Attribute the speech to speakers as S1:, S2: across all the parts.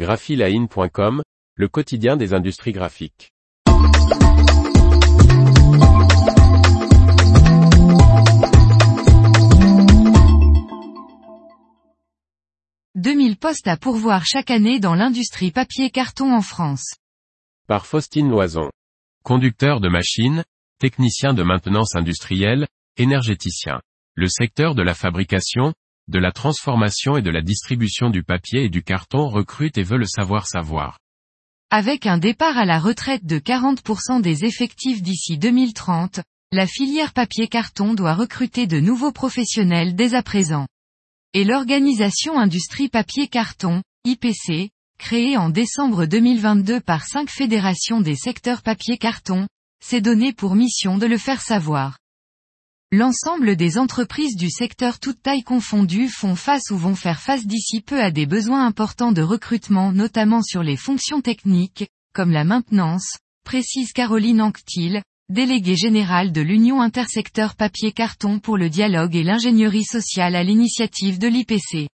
S1: graphiline.com, le quotidien des industries graphiques.
S2: « 2000 postes à pourvoir chaque année dans l'industrie papier-carton en France.
S1: Par Faustine Loison. Conducteur de machines, technicien de maintenance industrielle, énergéticien. Le secteur de la fabrication, de la transformation et de la distribution du papier et du carton recrute et veut le savoir savoir.
S2: Avec un départ à la retraite de 40% des effectifs d'ici 2030, la filière papier-carton doit recruter de nouveaux professionnels dès à présent. Et l'organisation Industrie Papier-Carton, IPC, créée en décembre 2022 par cinq fédérations des secteurs papier-carton, s'est donnée pour mission de le faire savoir. L'ensemble des entreprises du secteur toute taille confondue font face ou vont faire face d'ici peu à des besoins importants de recrutement notamment sur les fonctions techniques, comme la maintenance, précise Caroline Anctil, déléguée générale de l'Union intersecteur papier-carton pour le dialogue et l'ingénierie sociale à l'initiative de l'IPC.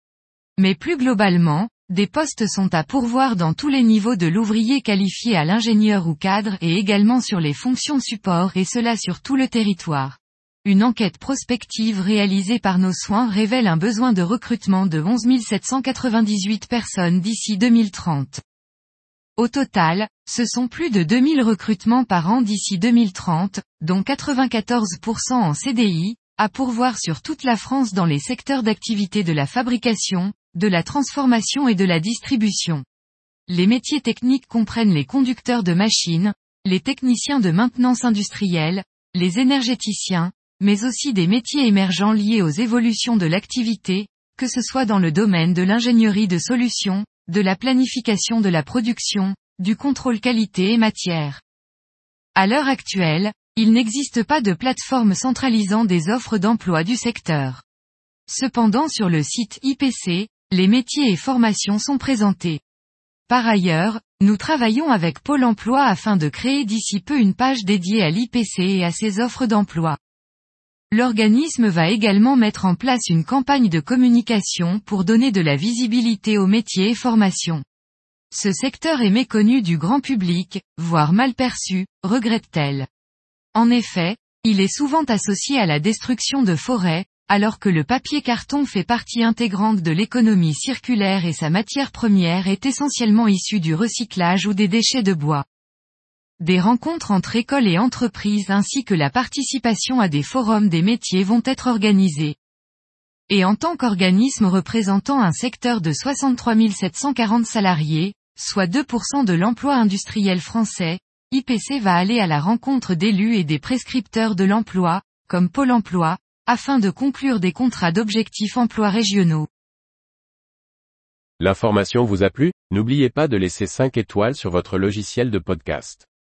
S2: Mais plus globalement, des postes sont à pourvoir dans tous les niveaux de l'ouvrier qualifié à l'ingénieur ou cadre et également sur les fonctions support et cela sur tout le territoire. Une enquête prospective réalisée par nos soins révèle un besoin de recrutement de 11 798 personnes d'ici 2030. Au total, ce sont plus de 2000 recrutements par an d'ici 2030, dont 94% en CDI, à pourvoir sur toute la France dans les secteurs d'activité de la fabrication, de la transformation et de la distribution. Les métiers techniques comprennent les conducteurs de machines, les techniciens de maintenance industrielle, les énergéticiens, mais aussi des métiers émergents liés aux évolutions de l'activité, que ce soit dans le domaine de l'ingénierie de solutions, de la planification de la production, du contrôle qualité et matière. À l'heure actuelle, il n'existe pas de plateforme centralisant des offres d'emploi du secteur. Cependant sur le site IPC, les métiers et formations sont présentés. Par ailleurs, nous travaillons avec Pôle emploi afin de créer d'ici peu une page dédiée à l'IPC et à ses offres d'emploi. L'organisme va également mettre en place une campagne de communication pour donner de la visibilité aux métiers et formations. Ce secteur est méconnu du grand public, voire mal perçu, regrette-t-elle. En effet, il est souvent associé à la destruction de forêts, alors que le papier carton fait partie intégrante de l'économie circulaire et sa matière première est essentiellement issue du recyclage ou des déchets de bois des rencontres entre écoles et entreprises ainsi que la participation à des forums des métiers vont être organisés. Et en tant qu'organisme représentant un secteur de 63 740 salariés, soit 2% de l'emploi industriel français, IPC va aller à la rencontre d'élus et des prescripteurs de l'emploi, comme Pôle emploi, afin de conclure des contrats d'objectifs emploi régionaux.
S1: L'information vous a plu? N'oubliez pas de laisser 5 étoiles sur votre logiciel de podcast.